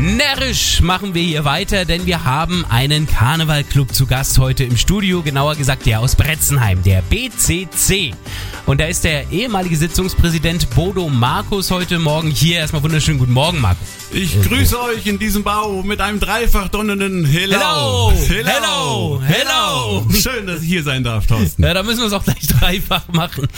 Närrisch machen wir hier weiter, denn wir haben einen Karnevalclub zu Gast heute im Studio, genauer gesagt der aus Bretzenheim, der BCC. Und da ist der ehemalige Sitzungspräsident Bodo Markus heute Morgen hier. Erstmal wunderschönen guten Morgen, Markus. Ich grüße euch in diesem Bau mit einem dreifach donnernden Hello! Hello. Hello! Hello! Schön, dass ich hier sein darf, Thorsten. Ja, da müssen wir es auch gleich dreifach machen.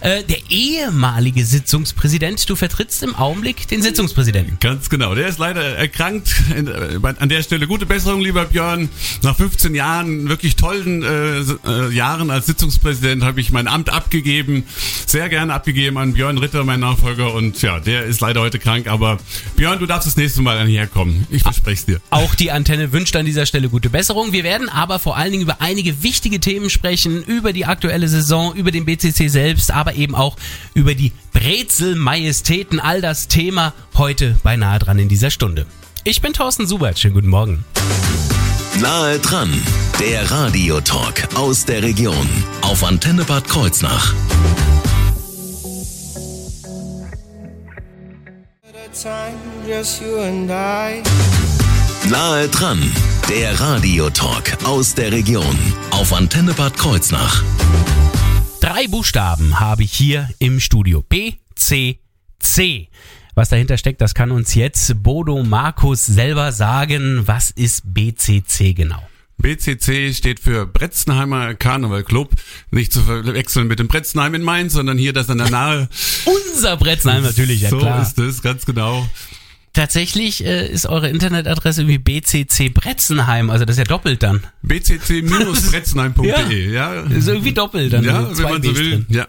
Äh, der ehemalige Sitzungspräsident, du vertrittst im Augenblick den Sitzungspräsidenten. Ganz genau. Der ist leider erkrankt. Äh, an der Stelle gute Besserung, lieber Björn. Nach 15 Jahren, wirklich tollen äh, äh, Jahren als Sitzungspräsident habe ich mein Amt abgegeben. Sehr gerne abgegeben an Björn Ritter, mein Nachfolger. Und ja, der ist leider heute krank. Aber Björn, du darfst das nächste Mal hierher kommen. Ich verspreche es dir. Auch die Antenne wünscht an dieser Stelle gute Besserung. Wir werden aber vor allen Dingen über einige wichtige Themen sprechen, über die aktuelle Saison, über den BCC selbst, aber eben auch über die Brezel-Majestäten. All das Thema heute beinahe dran in dieser Stunde. Ich bin Thorsten Subert. Schönen guten Morgen. Nahe dran, der Radiotalk aus der Region auf Antenne Bad Kreuznach. Nahe dran, der Radiotalk aus der Region auf Antenne Bad Kreuznach. Drei Buchstaben habe ich hier im Studio. B, C, C. Was dahinter steckt, das kann uns jetzt Bodo Markus selber sagen. Was ist BCC genau? BCC steht für Bretzenheimer Karneval Club. Nicht zu verwechseln mit dem Bretzenheim in Mainz, sondern hier das an der Nahe. Unser Bretzenheim natürlich, ja so klar. ist es, ganz genau. Tatsächlich äh, ist eure Internetadresse wie BCC Bretzenheim, also das ist ja doppelt dann. bcc-bretzenheim.de, ja. Ist irgendwie doppelt dann. Ja, mit wenn man so will. drin. Ja.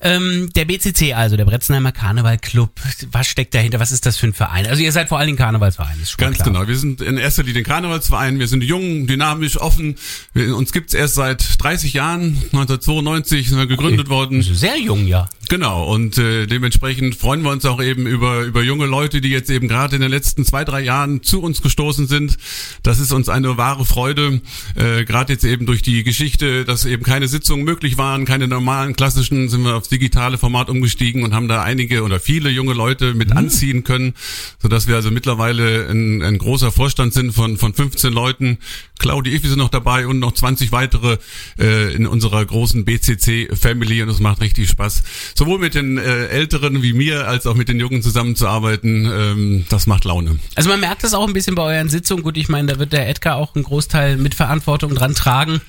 Ähm, der BCC, also der Bretzenheimer Karneval Club. Was steckt dahinter? Was ist das für ein Verein? Also ihr seid vor allen Dingen Karnevalsverein, ist schon Ganz klar. genau. Wir sind in erster Linie ein Karnevalsverein. Wir sind jung, dynamisch, offen. Wir, uns gibt's erst seit 30 Jahren. 1992 sind wir gegründet worden. Also Sehr jung, ja. Genau. Und äh, dementsprechend freuen wir uns auch eben über, über junge Leute, die jetzt eben gerade in den letzten zwei, drei Jahren zu uns gestoßen sind. Das ist uns eine wahre Freude. Äh, gerade jetzt eben durch die Geschichte, dass eben keine Sitzungen möglich waren, keine normalen klassischen, sind wir aufs digitale Format umgestiegen und haben da einige oder viele junge Leute mit anziehen können, sodass wir also mittlerweile ein, ein großer Vorstand sind von, von 15 Leuten. Claudi Iffi sind noch dabei und noch 20 weitere äh, in unserer großen BCC-Family und es macht richtig Spaß, sowohl mit den äh, Älteren wie mir als auch mit den Jungen zusammenzuarbeiten. Ähm, das macht Laune. Also man merkt das auch ein bisschen bei euren Sitzungen. Gut, ich meine, da wird der Edgar auch einen Großteil mit Verantwortung dran tragen,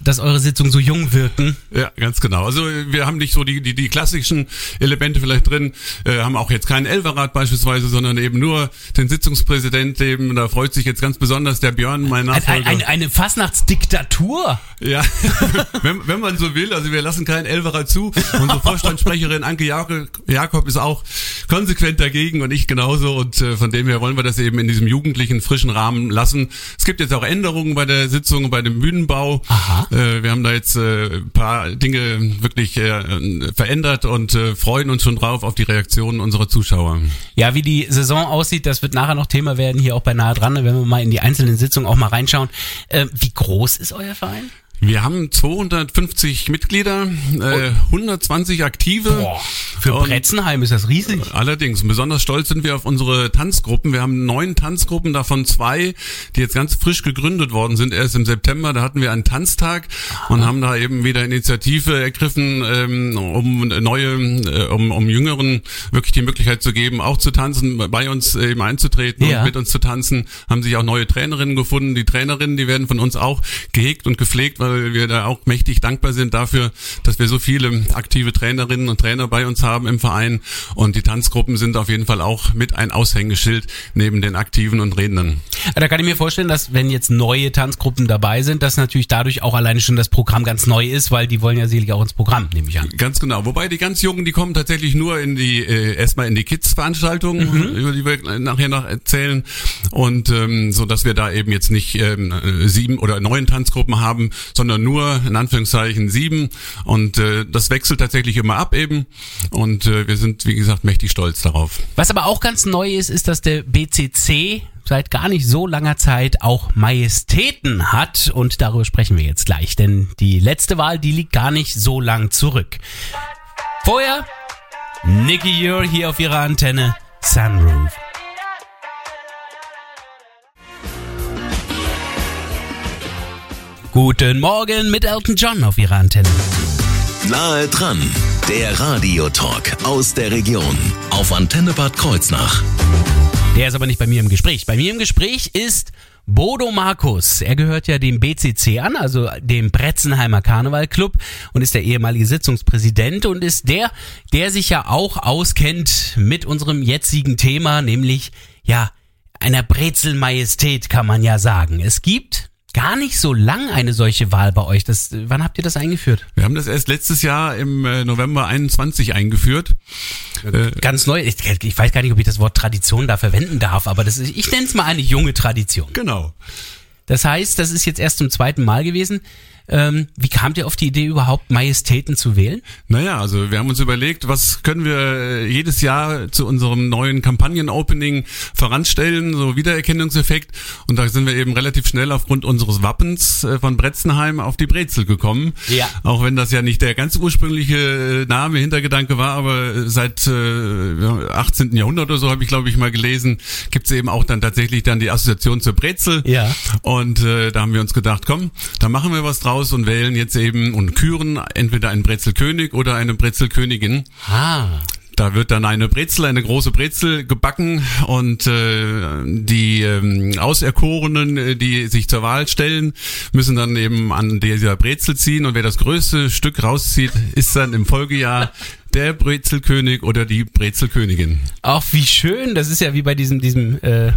dass eure Sitzungen so jung wirken. Ja, ganz genau. Also wir haben nicht so die, die, die klassischen Elemente vielleicht drin, äh, haben auch jetzt keinen Elverrat beispielsweise, sondern eben nur den Sitzungspräsident, eben, da freut sich jetzt ganz besonders der Björn, mein Ein, Nachfolger. ein, eine Fastnachtsdiktatur. Ja, wenn, wenn man so will, also wir lassen keinen Elverer zu. Unsere Vorstandssprecherin Anke Jakob, Jakob ist auch konsequent dagegen und ich genauso und äh, von dem her wollen wir das eben in diesem jugendlichen, frischen Rahmen lassen. Es gibt jetzt auch Änderungen bei der Sitzung, bei dem Bühnenbau. Aha. Äh, wir haben da jetzt äh, paar Dinge wirklich äh, verändert und äh, freuen uns schon drauf auf die Reaktionen unserer Zuschauer. Ja, wie die Saison aussieht, das wird nachher noch Thema werden, hier auch bei Nahe dran, wenn wir mal in die einzelnen Sitzungen auch mal reinschauen. Äh, wie groß ist euer Verein? Wir haben 250 Mitglieder, äh, 120 Aktive. Boah, für Bretzenheim ist das riesig. Allerdings, besonders stolz sind wir auf unsere Tanzgruppen. Wir haben neun Tanzgruppen, davon zwei, die jetzt ganz frisch gegründet worden sind. Erst im September, da hatten wir einen Tanztag und haben da eben wieder Initiative ergriffen, ähm, um neue, äh, um, um Jüngeren wirklich die Möglichkeit zu geben, auch zu tanzen, bei uns eben einzutreten Ja. und mit uns zu tanzen. Haben sich auch neue Trainerinnen gefunden. Die Trainerinnen, die werden von uns auch gehegt und gepflegt, weil wir da auch mächtig dankbar sind dafür, dass wir so viele aktive Trainerinnen und Trainer bei uns haben im Verein. Und die Tanzgruppen sind auf jeden Fall auch mit ein Aushängeschild neben den Aktiven und Rednern. Da kann ich mir vorstellen, dass wenn jetzt neue Tanzgruppen dabei sind, dass natürlich dadurch auch alleine schon das Programm ganz neu ist, weil die wollen ja sicherlich auch ins Programm, nehme ich an. Ganz genau. Wobei die ganz Jungen, die kommen tatsächlich nur in die äh, erstmal in die Kids-Veranstaltungen, über die wir nachher noch erzählen. Und ähm, so dass wir da eben jetzt nicht ähm, äh, sieben oder neun Tanzgruppen haben, sondern sondern nur in Anführungszeichen sieben. Und äh, das wechselt tatsächlich immer ab eben. Und äh, wir sind, wie gesagt, mächtig stolz darauf. Was aber auch ganz neu ist, ist, dass der BCC seit gar nicht so langer Zeit auch Majestäten hat und darüber sprechen wir jetzt gleich, denn die letzte Wahl, die liegt gar nicht so lang zurück. Vorher Nicky Ure hier auf ihrer Antenne Sunroof. Guten Morgen mit Elton John auf ihrer Antenne. Nahe dran, der Radiotalk aus der Region auf Antenne Bad Kreuznach. Der ist aber nicht bei mir im Gespräch. Bei mir im Gespräch ist Bodo Markus. Er gehört ja dem BCC an, also dem Bretzenheimer Karnevalclub und ist der ehemalige Sitzungspräsident und ist der, der sich ja auch auskennt mit unserem jetzigen Thema, nämlich ja einer Brezelmajestät kann man ja sagen. Es gibt gar nicht so lang eine solche Wahl bei euch. Das, wann habt ihr das eingeführt? Wir haben das erst letztes Jahr im äh, November 21 eingeführt. Äh, Ganz neu. Ich, ich, weiß gar nicht, ob ich das Wort Tradition da verwenden darf, aber das ist, ich nenne es mal eine junge Tradition. Genau. Das heißt, das ist jetzt erst zum zweiten Mal gewesen. Ähm, wie kamt ihr auf die Idee, überhaupt Majestäten zu wählen? Naja, also wir haben uns überlegt, was können wir äh, jedes Jahr zu unserem neuen Kampagnen-Opening voranstellen, so Wiedererkennungseffekt. Und da sind wir eben relativ schnell aufgrund unseres Wappens äh, von Bretzenheim auf die Brezel gekommen. Ja. Auch wenn das ja nicht der ganz ursprüngliche äh, Name, Hintergedanke war, aber seit äh, 18. Jahrhundert oder so habe ich, glaube ich, mal gelesen, gibt es eben auch dann tatsächlich dann die Assoziation zur Brezel. Ja. Und äh, da haben wir uns gedacht, komm, da machen wir was draus und wählen jetzt eben und küren entweder einen Brezelkönig oder eine Brezelkönigin. Ah. Da wird dann eine Brezel, eine große Brezel gebacken und äh, die ähm, Auserkorenen, äh, die sich zur Wahl stellen, müssen dann eben an dieser Brezel ziehen und wer das größte Stück rauszieht, ist dann im Folgejahr der Brezelkönig oder die Brezelkönigin. Auch wie schön, das ist ja wie bei diesem, diesem äh,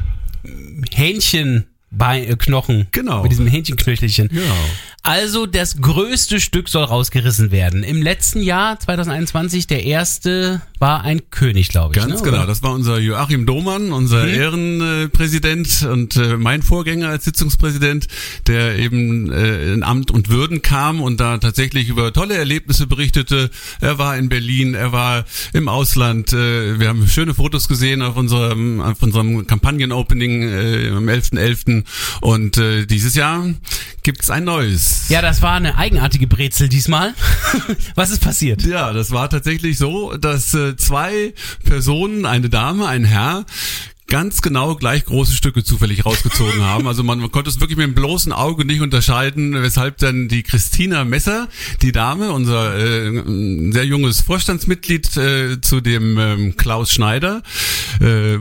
Hähnchen. Bein, äh, Knochen. Genau. Mit diesem Hähnchenknöchelchen. Genau. Also das größte Stück soll rausgerissen werden. Im letzten Jahr, 2021, der erste war ein König, glaube ich. Ganz ne, genau. oder? Das war unser Joachim Domann, unser Mhm. Ehrenpräsident und äh, mein Vorgänger als Sitzungspräsident, der eben äh, in Amt und Würden kam und da tatsächlich über tolle Erlebnisse berichtete. Er war in Berlin, er war im Ausland. Äh, wir haben schöne Fotos gesehen auf unserem, auf unserem Kampagnen-Opening äh, am 11.11. Und äh, dieses Jahr gibt's ein neues. Ja, das war eine eigenartige Brezel diesmal. Was ist passiert? Ja, das war tatsächlich so, dass äh, zwei Personen, eine Dame, ein Herr, ganz genau gleich große Stücke zufällig rausgezogen haben. Also man, man konnte es wirklich mit dem bloßen Auge nicht unterscheiden, weshalb dann die Christina Messer, die Dame, unser äh, sehr junges Vorstandsmitglied äh, zu dem ähm, Klaus Schneider, äh,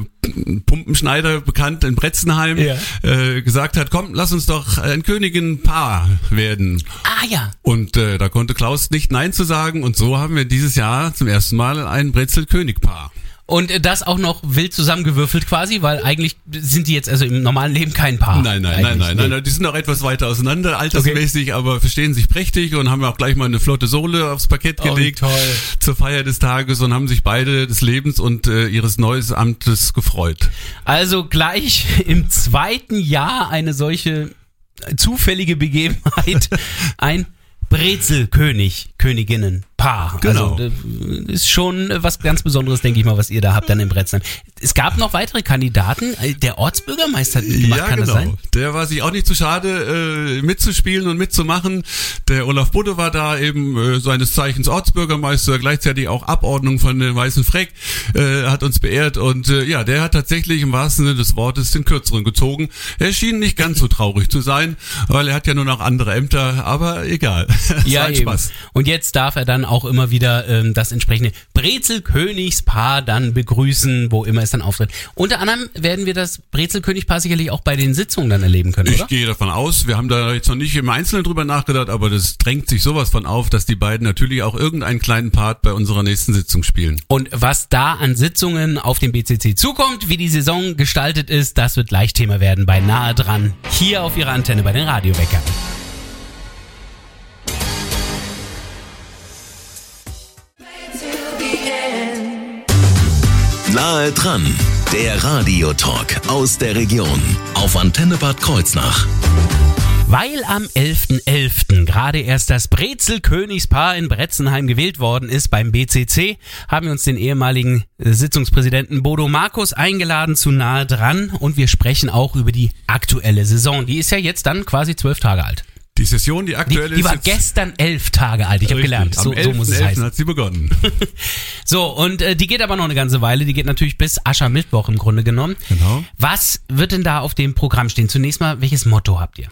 Pumpenschneider bekannt in Bretzenheim, Ja. äh, gesagt hat, komm, lass uns doch ein Königin-Paar werden. Ah ja. Und äh, da konnte Klaus nicht Nein zu sagen und so haben wir dieses Jahr zum ersten Mal ein Brezel-König-Paar. Und das auch noch wild zusammengewürfelt quasi, weil eigentlich sind die jetzt also im normalen Leben kein Paar. Nein, nein, nein, nein, nein, nein, die sind auch etwas weiter auseinander, altersmäßig, aber verstehen sich prächtig und haben auch gleich mal eine flotte Sohle aufs Parkett Oh, gelegt toll. zur Feier des Tages und haben sich beide des Lebens und äh, ihres neues Amtes gefreut. Also gleich im zweiten Jahr eine solche zufällige Begebenheit. Ein Brezelkönig, Königinnen, Paar. Genau. Also ist schon was ganz Besonderes, denke ich mal, was ihr da habt dann in Bretzheim. Es gab noch weitere Kandidaten. Der Ortsbürgermeister hat mitgemacht, ja, kann genau. das sein? Der war sich auch nicht zu schade, äh, mitzuspielen und mitzumachen. Der Olaf Budde war da eben äh, seines Zeichens Ortsbürgermeister, gleichzeitig auch Abordnung von den Weißen Freck, äh, hat uns beehrt und äh, ja, der hat tatsächlich im wahrsten Sinne des Wortes den Kürzeren gezogen. Er schien nicht ganz so traurig zu sein, weil er hat ja nur noch andere Ämter, aber egal. Ein eben. Spaß. Und jetzt darf er dann auch immer wieder ähm, das entsprechende Brezelkönigspaar dann begrüßen, wo immer es dann auftritt. Unter anderem werden wir das Brezelkönigpaar sicherlich auch bei den Sitzungen dann erleben können, Ich oder? gehe davon aus, wir haben da jetzt noch nicht im Einzelnen drüber nachgedacht, aber das drängt sich sowas von auf, dass die beiden natürlich auch irgendeinen kleinen Part bei unserer nächsten Sitzung spielen. Und was da an Sitzungen auf dem BCC zukommt, wie die Saison gestaltet ist, das wird gleich Thema werden bei Nahe dran, hier auf Ihrer Antenne bei den Radiowecker. Nahe dran, der Radiotalk aus der Region auf Antenne Bad Kreuznach. Weil am 11.11. gerade erst das Brezel-Königspaar in Bretzenheim gewählt worden ist beim BCC, haben wir uns den ehemaligen Sitzungspräsidenten Bodo Markus eingeladen zu nahe dran und wir sprechen auch über die aktuelle Saison. Die ist ja jetzt dann quasi zwölf Tage alt. Die Session, die aktuelle Die, die war ist jetzt gestern elf Tage alt. Ich habe gelernt. So, Am so muss es 11.11. heißen. hat sie begonnen. So, und äh, die geht aber noch eine ganze Weile. Die geht natürlich bis Aschermittwoch im Grunde genommen. Genau. Was wird denn da auf dem Programm stehen? Zunächst mal, welches Motto habt ihr?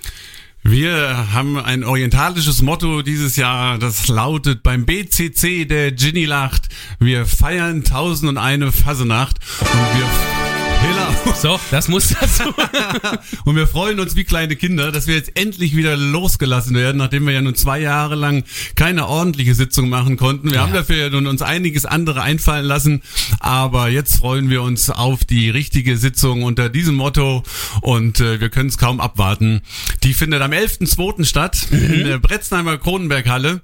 Wir haben ein orientalisches Motto dieses Jahr, das lautet beim BCC der Ginny lacht. Wir feiern tausend und eine Fasenacht und wir Hilla. So, das muss dazu. Und wir freuen uns wie kleine Kinder, dass wir jetzt endlich wieder losgelassen werden, nachdem wir ja nun zwei Jahre lang keine ordentliche Sitzung machen konnten. Wir haben dafür ja nun uns einiges andere einfallen lassen, aber jetzt freuen wir uns auf die richtige Sitzung unter diesem Motto und äh, wir können es kaum abwarten. Die findet am 11.2. statt in der Bretznheimer Kronenberghalle.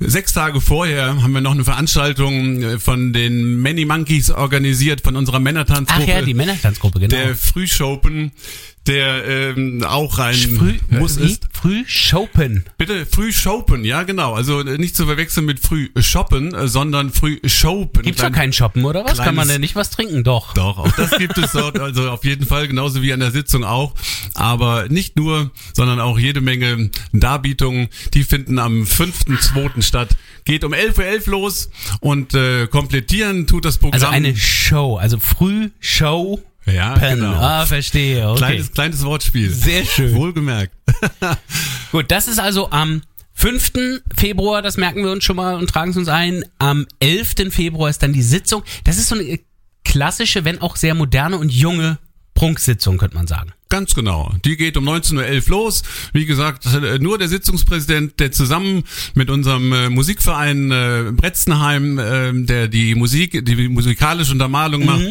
Sechs Tage vorher haben wir noch eine Veranstaltung äh, von den Many Monkeys organisiert, von unserer Männertanzgruppe. Ach ja, die Männertanzgruppe, genau. Der Frühschopen, der ähm, auch ein Früh, Muss wie? ist. Früh shoppen. Bitte Frühschopen, ja genau. Also äh, nicht zu verwechseln mit Frühshoppen, äh, sondern Frühschopen. Gibt's doch Klein- keinen Shoppen, oder was? Kann man denn nicht was trinken? Doch. Doch, auch das gibt es dort, also auf jeden Fall, genauso wie an der Sitzung auch. Aber nicht nur, sondern auch jede Menge Darbietungen, die finden am 5.2. statt. Geht um 11.11 Uhr los und äh, komplettieren tut das Programm. Also eine Show, also Frühshow. Ja, Pen. genau. Ah, verstehe. Okay. Kleines, kleines Wortspiel. Sehr schön. Wohlgemerkt. Gut, das ist also am 5. Februar, das merken wir uns schon mal und tragen es uns ein. Am 11. Februar ist dann die Sitzung. Das ist so eine klassische, wenn auch sehr moderne und junge Prunksitzung, könnte man sagen. Ganz genau. Die geht um 19.11 Uhr los. Wie gesagt, äh, nur der Sitzungspräsident, der zusammen mit unserem äh, Musikverein äh, Bretzenheim, äh, der die Musik, die musikalische Untermalung macht,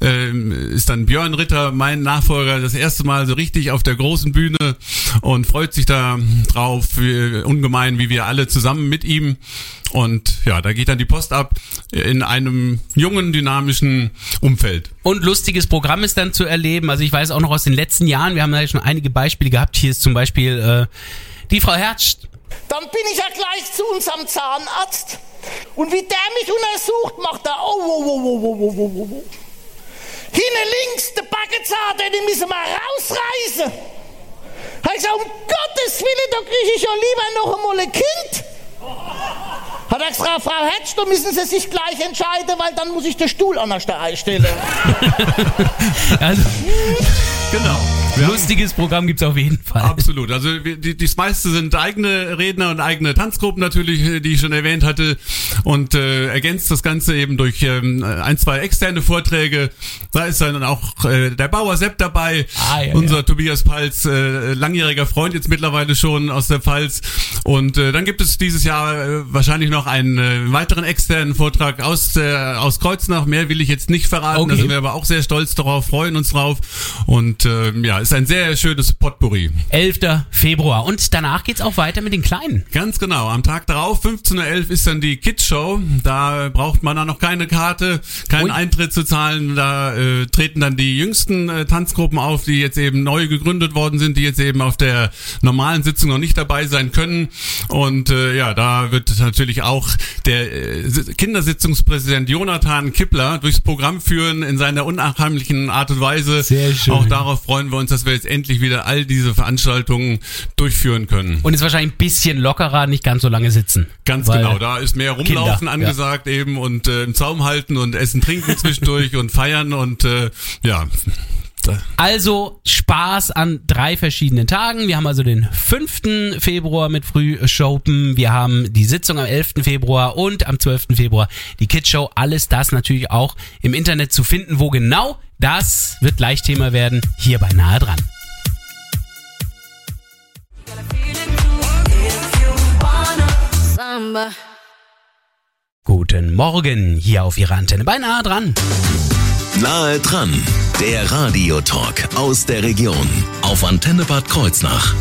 ähm, ist dann Björn Ritter, mein Nachfolger, das erste Mal so richtig auf der großen Bühne und freut sich da drauf, wie, ungemein, wie wir alle zusammen mit ihm. Und ja, da geht dann die Post ab in einem jungen, dynamischen Umfeld. Und lustiges Programm ist dann zu erleben. Also ich weiß auch noch aus den letzten Jahren, wir haben da schon einige Beispiele gehabt. Hier ist zum Beispiel äh, die Frau Herzsch. Dann bin ich ja gleich zu unserem Zahnarzt. Und wie der mich untersucht, macht er. Oh, oh, oh, oh, oh, oh, oh, oh. Hinten links, der Backenzahn, den müssen wir rausreißen. Da ich sag, um Gottes Willen, da kriege ich ja lieber noch einmal ein Kind. Hat er gesagt, Frau Hetsch, da müssen Sie sich gleich entscheiden, weil dann muss ich den Stuhl anders da einstellen. Also, Genau. Lustiges Programm gibt's auf jeden Fall. Absolut. Also die, die meiste sind eigene Redner und eigene Tanzgruppen natürlich, äh, die ich schon erwähnt hatte. Und äh, ergänzt das Ganze eben durch ähm, ein, zwei externe Vorträge. Da ist dann auch äh, der Bauer Sepp dabei, Ah, ja, unser ja. Tobias Palz, äh, langjähriger Freund jetzt mittlerweile schon aus der Pfalz. Und äh, dann gibt es dieses Jahr äh, wahrscheinlich noch einen äh, weiteren externen Vortrag aus, äh, aus Kreuznach. Mehr will ich jetzt nicht verraten. Okay. Da sind wir aber auch sehr stolz darauf, freuen uns drauf. Und ähm, ja, ist ein sehr schönes Potpourri. 11. Februar. Und danach geht's auch weiter mit den Kleinen. Ganz genau. Am Tag darauf, 15.11 Uhr, ist dann die Kids Show. Da braucht man dann noch keine Karte, keinen Ui. Eintritt zu zahlen. Da äh, treten dann die jüngsten äh, Tanzgruppen auf, die jetzt eben neu gegründet worden sind, die jetzt eben auf der normalen Sitzung noch nicht dabei sein können. Und äh, ja, da wird natürlich auch der äh, Si- Kindersitzungspräsident Jonathan Kippler durchs Programm führen in seiner unnachahmlichen Art und Weise. Sehr schön. Auch darauf freuen wir uns, dass wir jetzt endlich wieder all diese Veranstaltungen durchführen können. Und ist wahrscheinlich ein bisschen lockerer, nicht ganz so lange sitzen. Ganz genau, da ist mehr Rumlaufen Kinder, angesagt eben und äh, im Zaum halten und Essen, Trinken zwischendurch und feiern und äh, ja. Da- Also Spaß an drei verschiedenen Tagen. Wir haben also den 5. Februar mit Frühshopen, wir haben die Sitzung am 11. Februar und am 12. Februar die Kidshow. Alles das natürlich auch im Internet zu finden. Wo genau, das wird gleich Thema werden, hier bei Nahe dran. Guten Morgen hier auf Ihrer Antenne bei Nahe dran. Nahe dran, der Radiotalk aus der Region auf Antenne Bad Kreuznach.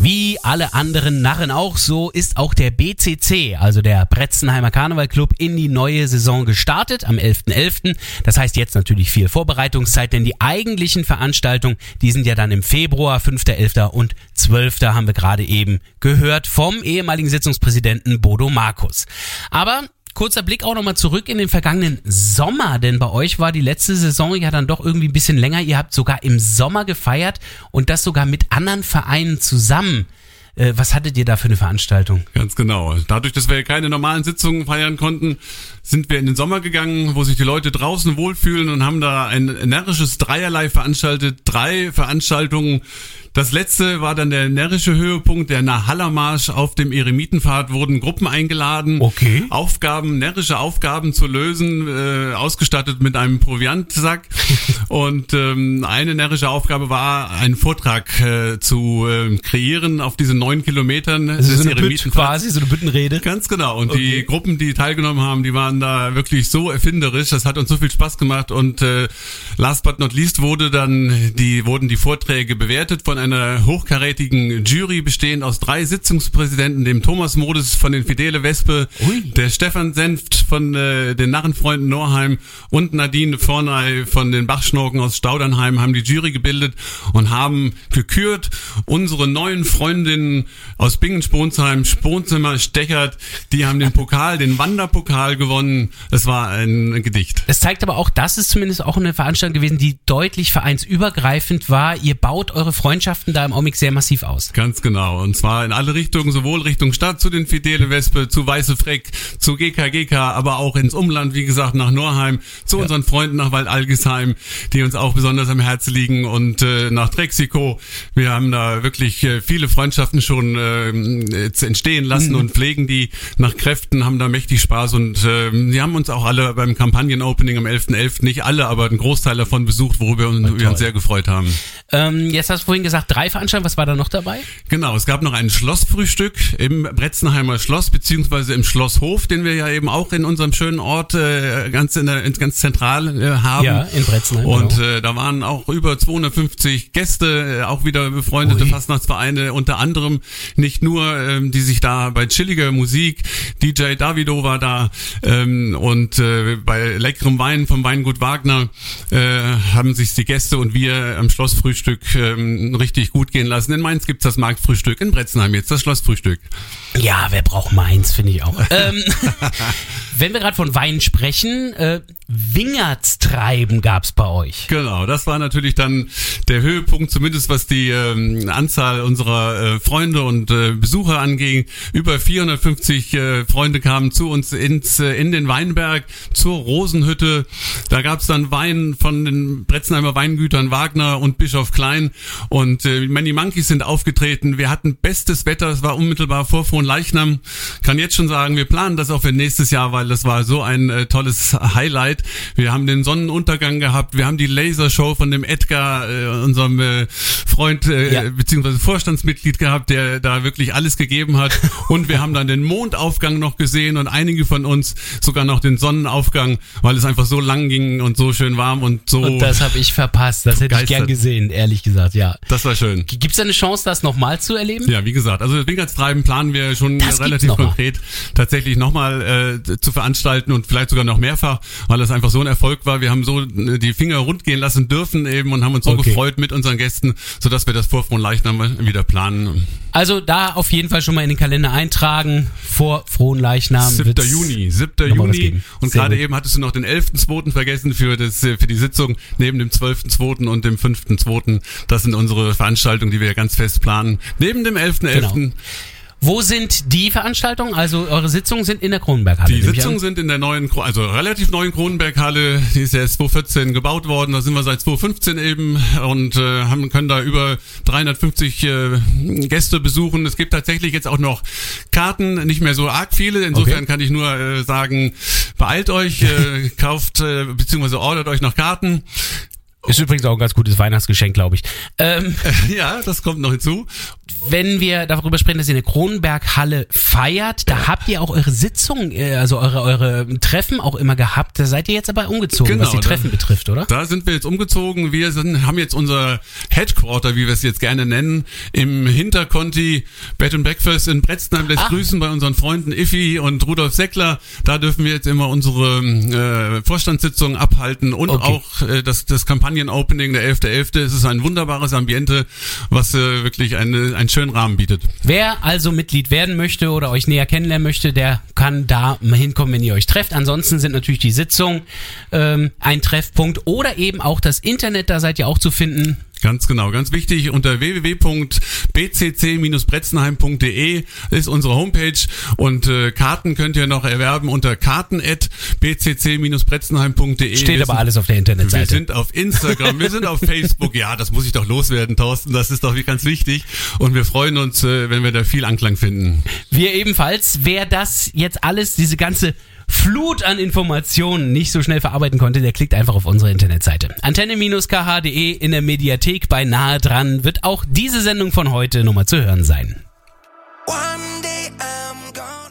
Wie alle anderen Narren auch, so ist auch der BCC, also der Bretzenheimer Karnevalclub, in die neue Saison gestartet am 11.11. Das heißt jetzt natürlich viel Vorbereitungszeit, denn die eigentlichen Veranstaltungen, die sind ja dann im Februar, 5.11. und 12. haben wir gerade eben gehört vom ehemaligen Sitzungspräsidenten Bodo Markus. Aber kurzer Blick auch nochmal zurück in den vergangenen Sommer, denn bei euch war die letzte Saison ja dann doch irgendwie ein bisschen länger. Ihr habt sogar im Sommer gefeiert und das sogar mit anderen Vereinen zusammen. Äh, was hattet ihr da für eine Veranstaltung? Ganz genau. Dadurch, dass wir keine normalen Sitzungen feiern konnten, sind wir in den Sommer gegangen, wo sich die Leute draußen wohlfühlen und haben da ein energisches Dreierlei veranstaltet. Drei Veranstaltungen. Das letzte war dann der närrische Höhepunkt, der Nahallermarsch auf dem Eremitenpfad wurden Gruppen eingeladen, Okay. Aufgaben, närrische Aufgaben zu lösen, äh, ausgestattet mit einem Proviantsack. und ähm, eine närrische Aufgabe war, einen Vortrag äh, zu äh, kreieren auf diesen neun Kilometern Also so eine Bütt quasi, so eine Büttenrede. Ganz genau. Und Okay. die Gruppen, die teilgenommen haben, die waren da wirklich so erfinderisch. Das hat uns so viel Spaß gemacht. Und äh, last but not least wurde dann die wurden die Vorträge bewertet von einer hochkarätigen Jury bestehend aus drei Sitzungspräsidenten, dem Thomas Modes von den Fidele Wespe, Ui. der Stefan Senft von äh, den Narrenfreunden Norheim und Nadine Forney von den Bachschnorken aus Staudernheim haben die Jury gebildet und haben gekürt unsere neuen Freundinnen aus Bingen-Sponsheim, Sponzimmer, Stechert, die haben den Pokal, den Wanderpokal gewonnen. Es war ein Gedicht. Es zeigt aber auch, das ist zumindest auch eine Veranstaltung gewesen, die deutlich vereinsübergreifend war. Ihr baut eure Freundschaften da im Augenblick sehr massiv aus. Ganz genau. Und zwar in alle Richtungen, sowohl Richtung Stadt zu den Fidele Wespe, zu Weiße Freck, zu GKGK, aber auch ins Umland, wie gesagt, nach Norheim, zu unseren Freunden nach Waldalgesheim, die uns auch besonders am Herzen liegen und äh, nach Trexiko. Wir haben da wirklich äh, viele Freundschaften schon äh, entstehen lassen und pflegen die nach Kräften, haben da mächtig Spaß und äh, die haben uns auch alle beim Kampagnen-Opening am 11.11., nicht alle, aber ein Großteil davon besucht, worüber wir uns sehr gefreut haben. Ähm, jetzt hast du vorhin gesagt, drei Veranstaltungen. Was war da noch dabei? Genau, es gab noch ein Schlossfrühstück im Bretzenheimer Schloss, beziehungsweise im Schlosshof, den wir ja eben auch in unserem schönen Ort äh, ganz, in der, ganz zentral äh, haben. Ja, in Bretzenheim, Und genau. äh, da waren auch über 250 Gäste, äh, auch wieder befreundete Ui. Fastnachtsvereine, unter anderem nicht nur, ähm, die sich da bei chilliger Musik, DJ Davido war da ähm, und äh, bei leckerem Wein vom Weingut Wagner äh, haben sich die Gäste und wir am Schlossfrühstück ähm, richtig gut gehen lassen. In Mainz gibt's das Marktfrühstück, in Bretzenheim jetzt das Schlossfrühstück. Ja, wer braucht Mainz, finde ich auch. ähm, wenn wir gerade von Wein sprechen, äh, Wingertstreiben gab's bei euch. Genau, das war natürlich dann der Höhepunkt, zumindest was die ähm, Anzahl unserer äh, Freunde und äh, Besucher anging. Über 450 äh, Freunde kamen zu uns ins äh, in den Weinberg zur Rosenhütte. Da gab's dann Wein von den Bretzenheimer Weingütern Wagner und Bischof Klein und äh, Many Monkeys sind aufgetreten. Wir hatten bestes Wetter, es war unmittelbar vor Frohnleichnam. Kann jetzt schon sagen, wir planen das auch für nächstes Jahr, weil das war so ein äh, tolles Highlight. Wir haben den Sonnenuntergang gehabt, wir haben die Lasershow von dem Edgar, äh, unserem äh, Freund äh, Ja. beziehungsweise Vorstandsmitglied gehabt, der da wirklich alles gegeben hat. Und wir haben dann den Mondaufgang noch gesehen und einige von uns sogar noch den Sonnenaufgang, weil es einfach so lang ging und so schön warm und so. Und das habe ich verpasst. Das hätte ich gern gesehen, ehrlich gesagt, ja. das war schön. Gibt's da eine Chance, das nochmal zu erleben? Ja, wie gesagt, also das Wingertstreiben planen wir schon Das relativ konkret tatsächlich nochmal äh, zu veranstalten und vielleicht sogar noch mehrfach, weil das einfach so ein Erfolg war. Wir haben so äh, die Finger rund gehen lassen dürfen eben und haben uns so Okay. gefreut mit unseren Gästen, sodass wir das vor Frohnleichnam wieder planen. Also da auf jeden Fall schon mal in den Kalender eintragen. Vor Frohen Leichnam. 7. wird's Juni, 7. noch mal was Juni. Und gerade eben hattest du noch den 11.2. vergessen für, das, äh, für die Sitzung, neben dem 12.2. und dem 5.2. Das sind unsere Veranstaltungen, die wir ganz fest planen. Neben dem 11.11. Genau. Wo sind die Veranstaltungen? Also eure Sitzungen sind in der Kronenberghalle. Die Sitzungen sind in der neuen, also relativ neuen Kronenberghalle. Die ist ja erst 2014 gebaut worden. Da sind wir seit 2015 eben und äh, haben, können da über 350 äh, Gäste besuchen. Es gibt tatsächlich jetzt auch noch Karten, nicht mehr so arg viele. Insofern Okay. kann ich nur äh, sagen, beeilt euch, äh, kauft äh, beziehungsweise ordert euch noch Karten. Ist übrigens auch ein ganz gutes Weihnachtsgeschenk, glaube ich. Ähm, Ja, das kommt noch hinzu. wenn wir darüber sprechen, dass ihr in der Kronenberghalle feiert, da habt ihr auch eure Sitzung, äh, also eure, eure Treffen auch immer gehabt. Da seid ihr jetzt aber umgezogen, was die Genau, da- Treffen betrifft, oder? Da sind wir jetzt umgezogen. Wir sind, haben jetzt unser Headquarter, wie wir es jetzt gerne nennen, im Hinterconti Bed and Breakfast in Bretzenheim. Lässt Ah. grüßen bei unseren Freunden Iffi und Rudolf Seckler. Da dürfen wir jetzt immer unsere äh, Vorstandssitzungen abhalten und Okay. auch äh, das, das Kampagnen-Opening der 11.11. Es ist ein wunderbares Ambiente, was äh, wirklich eine, einen schönen Rahmen bietet. Wer also Mitglied werden möchte oder euch näher kennenlernen möchte, der kann da mal hinkommen, wenn ihr euch trefft. Ansonsten sind natürlich die Sitzungen ähm, ein Treffpunkt oder eben auch das Internet, da seid ihr auch zu finden. Ganz genau, ganz wichtig. Unter www.bcc-bretzenheim.de ist unsere Homepage und äh, Karten könnt ihr noch erwerben unter karten.bcc-bretzenheim.de. Steht Wir aber sind- alles auf der Wir Internetseite. sind auf Instagram, wir sind auf Facebook. Ja, das muss ich doch loswerden, Thorsten. Das ist doch ganz wichtig. Und wir freuen uns, äh, wenn wir da viel Anklang finden. Wir ebenfalls. Wer das jetzt alles, diese ganze Flut an Informationen nicht so schnell verarbeiten konnte, der klickt einfach auf unsere Internetseite. Antenne-kh.de in der Mediathek bei nahe dran wird auch diese Sendung von heute nochmal zu hören sein. One day I'm gone.